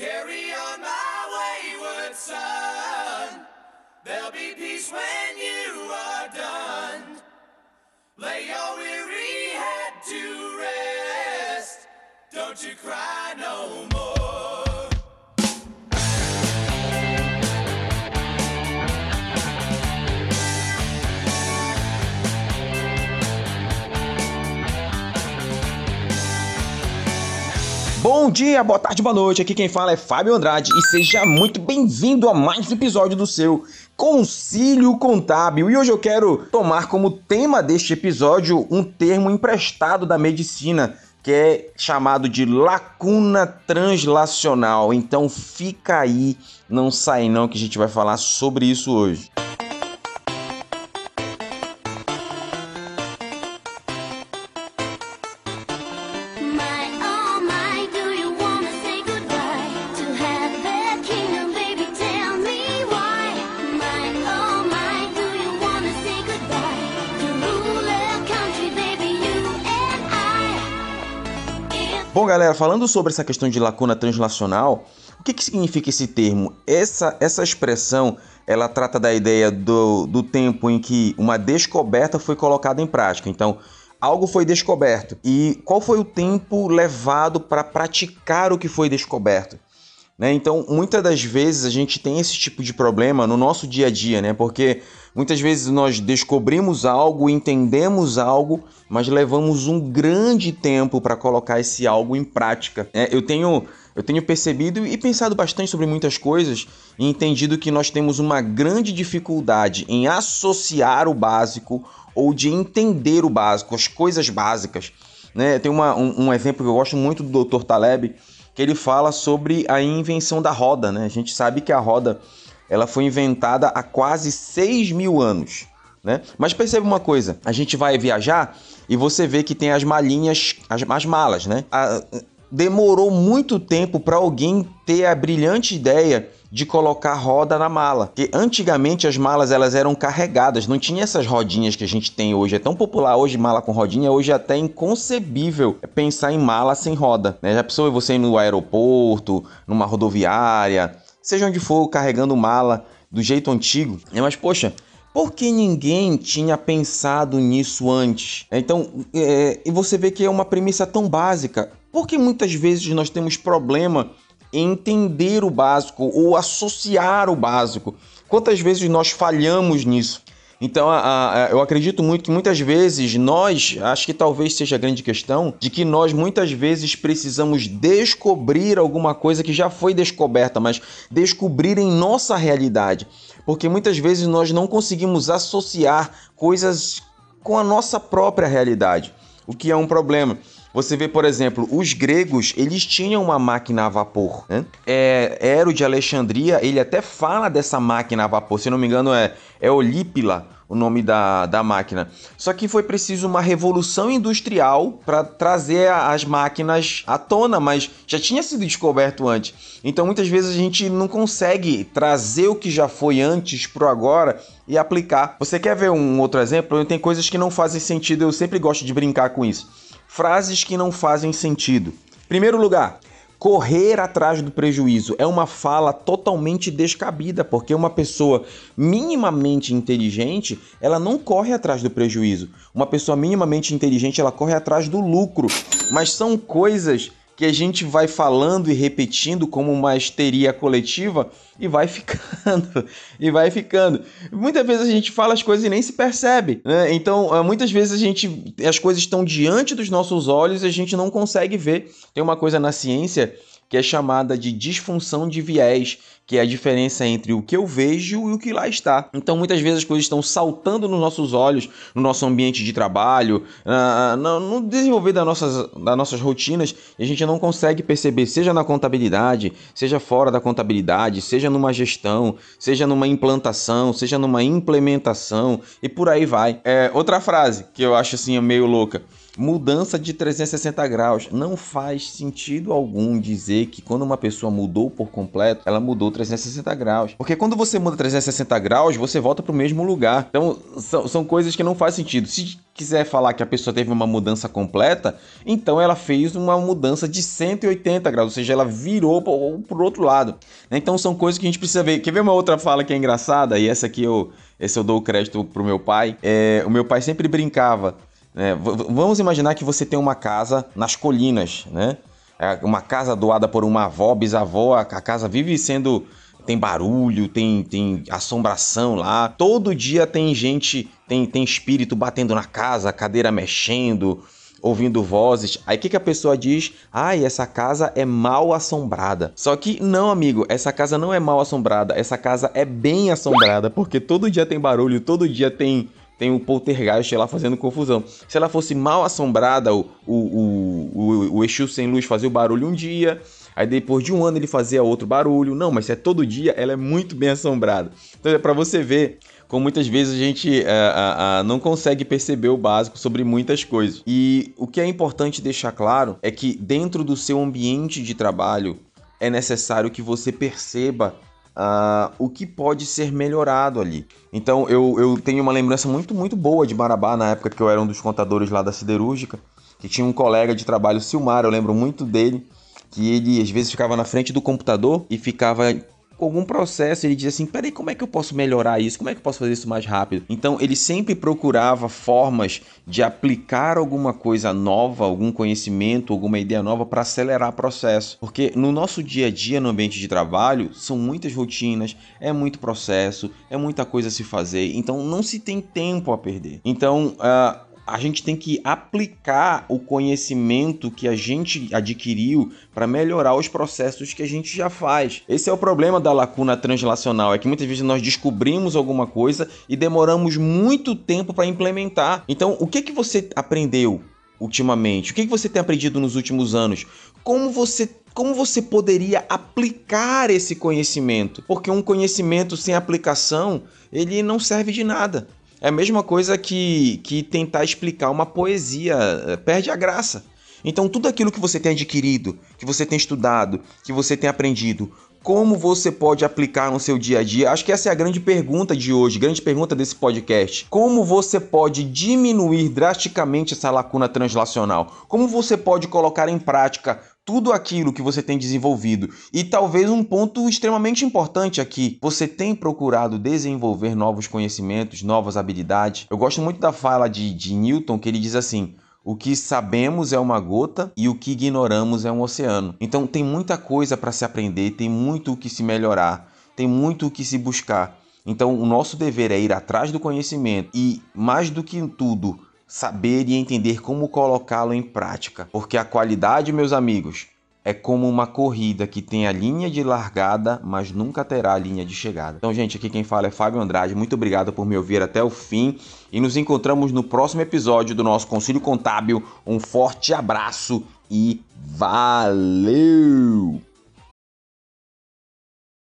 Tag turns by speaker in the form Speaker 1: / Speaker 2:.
Speaker 1: Carry on my wayward son. There'll be peace when you are done. Lay your weary head to rest. Don't you cry no more.
Speaker 2: Bom dia, boa tarde, boa noite. Aqui quem fala é Fábio Andrade e seja muito bem-vindo a mais um episódio do seu Concílio Contábil. E hoje eu quero tomar como tema deste episódio um termo emprestado da medicina que é chamado de lacuna translacional. Então fica aí, não sai não que a gente vai falar sobre isso hoje. Bom, galera, falando sobre essa questão de lacuna translacional, o que, que significa esse termo? Essa, essa expressão ela trata da ideia do, do tempo em que uma descoberta foi colocada em prática. Então, algo foi descoberto. E qual foi o tempo levado para praticar o que foi descoberto? Né? Então, muitas das vezes a gente tem esse tipo de problema no nosso dia a dia, né? Porque muitas vezes nós descobrimos algo, entendemos algo, mas levamos um grande tempo para colocar esse algo em prática. É, eu tenho eu tenho percebido e pensado bastante sobre muitas coisas e entendido que nós temos uma grande dificuldade em associar o básico ou de entender o básico, as coisas básicas. Né? Tem uma, um, um exemplo que eu gosto muito do Dr. Taleb, que ele fala sobre a invenção da roda. Né? A gente sabe que a roda ela foi inventada há quase 6 mil anos. Né? Mas perceba uma coisa: a gente vai viajar e você vê que tem as malinhas, as, as malas. Né? A- demorou muito tempo para alguém ter a brilhante ideia de colocar roda na mala. Porque antigamente as malas elas eram carregadas, não tinha essas rodinhas que a gente tem hoje. É tão popular hoje mala com rodinha, hoje é até inconcebível pensar em mala sem roda. Né? Já pensou você ir no aeroporto, numa rodoviária, seja onde for, carregando mala do jeito antigo. É, Mas poxa, por que ninguém tinha pensado nisso antes? Então, é, e você vê que é uma premissa tão básica. Por que muitas vezes nós temos problema em entender o básico ou associar o básico? Quantas vezes nós falhamos nisso? Então, a- a- eu acredito muito que muitas vezes nós, acho que talvez seja a grande questão, de que nós muitas vezes precisamos descobrir alguma coisa que já foi descoberta, mas descobrir em nossa realidade. Porque muitas vezes nós não conseguimos associar coisas com a nossa própria realidade, o que é um problema. Você vê, por exemplo, os gregos, eles tinham uma máquina a vapor. Né? É, Ero de Alexandria, ele até fala dessa máquina a vapor. Se não me engano, é, é Olípila o nome da, da máquina. Só que foi preciso uma revolução industrial para trazer as máquinas à tona, mas já tinha sido descoberto antes. Então muitas vezes a gente não consegue trazer o que já foi antes pro agora e aplicar. Você quer ver um outro exemplo? Tem coisas que não fazem sentido, eu sempre gosto de brincar com isso. Frases que não fazem sentido. Primeiro lugar, correr atrás do prejuízo é uma fala totalmente descabida, porque uma pessoa minimamente inteligente, ela não corre atrás do prejuízo. Uma pessoa minimamente inteligente, ela corre atrás do lucro. Mas são coisas que a gente vai falando e repetindo como uma histeria coletiva e vai ficando, e vai ficando. Muitas vezes a gente fala as coisas e nem se percebe, né? Então, ah, muitas vezes a gente, as coisas estão diante dos nossos olhos e a gente não consegue ver. Tem uma coisa na ciência que é chamada de disfunção de viés, que é a diferença entre o que eu vejo e o que lá está. Então, muitas vezes as coisas estão saltando nos nossos olhos, no nosso ambiente de trabalho, ah, no, no desenvolver das nossas, das nossas rotinas, e a gente não consegue perceber, seja na contabilidade, seja fora da contabilidade, seja numa gestão, seja numa implantação, seja numa implementação, e por aí vai. É, outra frase que eu acho assim meio louca. mudança de 360 graus. Não faz sentido algum dizer que quando uma pessoa mudou por completo, ela mudou 360 graus. Porque quando você muda 360 graus, você volta para o mesmo lugar. Então, são, são coisas que não faz sentido. Se quiser falar que a pessoa teve uma mudança completa, então ela fez uma mudança de 180 graus, ou seja, ela virou para o outro lado. Então são coisas que a gente precisa ver. Quer ver uma outra fala que é engraçada? E essa aqui eu, esse eu dou o crédito pro meu pai. É, o meu pai sempre brincava. Né? Vamos imaginar que você tem uma casa nas colinas, né? É uma casa doada por uma avó, bisavó, a casa vive sendo tem barulho, tem, tem assombração lá. Todo dia tem gente, tem, tem espírito batendo na casa, cadeira mexendo, ouvindo vozes. Aí o que, que a pessoa diz? Ai, ah, essa casa é mal assombrada. Só que não, amigo, essa casa não é mal assombrada, essa casa é bem assombrada, porque todo dia tem barulho, todo dia tem tem o poltergeist lá fazendo confusão. Se ela fosse mal assombrada, o, o, o, o, Exu sem luz fazia o barulho um dia, aí depois de um ano ele fazia outro barulho. Não, mas se é todo dia, ela é muito bem assombrada. Então é para você ver como muitas vezes a gente é, não consegue perceber o básico sobre muitas coisas. E o que é importante deixar claro é que dentro do seu ambiente de trabalho é necessário que você perceba uh, o que pode ser melhorado ali. Então eu, eu tenho uma lembrança muito, muito boa de Marabá na época que eu era um dos contadores lá da siderúrgica, que tinha um colega de trabalho, Silmar, eu lembro muito dele, que ele às vezes ficava na frente do computador e ficava algum processo, ele dizia assim: peraí, como é que eu posso melhorar isso? Como é que eu posso fazer isso mais rápido? Então ele sempre procurava formas de aplicar alguma coisa nova, algum conhecimento, alguma ideia nova para acelerar o processo. Porque no nosso dia a dia, no ambiente de trabalho, são muitas rotinas, é muito processo, é muita coisa a se fazer, então não se tem tempo a perder. Então, uh, a gente tem que aplicar o conhecimento que a gente adquiriu para melhorar os processos que a gente já faz. Esse é o problema da lacuna translacional, é que muitas vezes nós descobrimos alguma coisa e demoramos muito tempo para implementar. Então, o que que você aprendeu ultimamente? O que que você tem aprendido nos últimos anos? Como você como você poderia aplicar esse conhecimento? Porque um conhecimento sem aplicação, ele não serve de nada. É a mesma coisa que, que tentar explicar uma poesia, eh, perde a graça. Então, tudo aquilo que você tem adquirido, que você tem estudado, que você tem aprendido, como você pode aplicar no seu dia a dia? Acho que essa é a grande pergunta de hoje, grande pergunta desse podcast. Como você pode diminuir drasticamente essa lacuna translacional? Como você pode colocar em prática tudo aquilo que você tem desenvolvido. E talvez um ponto extremamente importante aqui, você tem procurado desenvolver novos conhecimentos, novas habilidades. Eu gosto muito da fala de, de Newton, que ele diz assim: o que sabemos é uma gota e o que ignoramos é um oceano. Então tem muita coisa para se aprender, tem muito o que se melhorar, tem muito o que se buscar. Então o nosso dever é ir atrás do conhecimento e, mais do que tudo, saber e entender como colocá-lo em prática. Porque a qualidade, meus amigos, é como uma corrida que tem a linha de largada, mas nunca terá a linha de chegada. Então, gente, aqui quem fala é Fábio Andrade. Muito obrigado por me ouvir até o fim e nos encontramos no próximo episódio do nosso Concílio Contábil. Um forte abraço e valeu!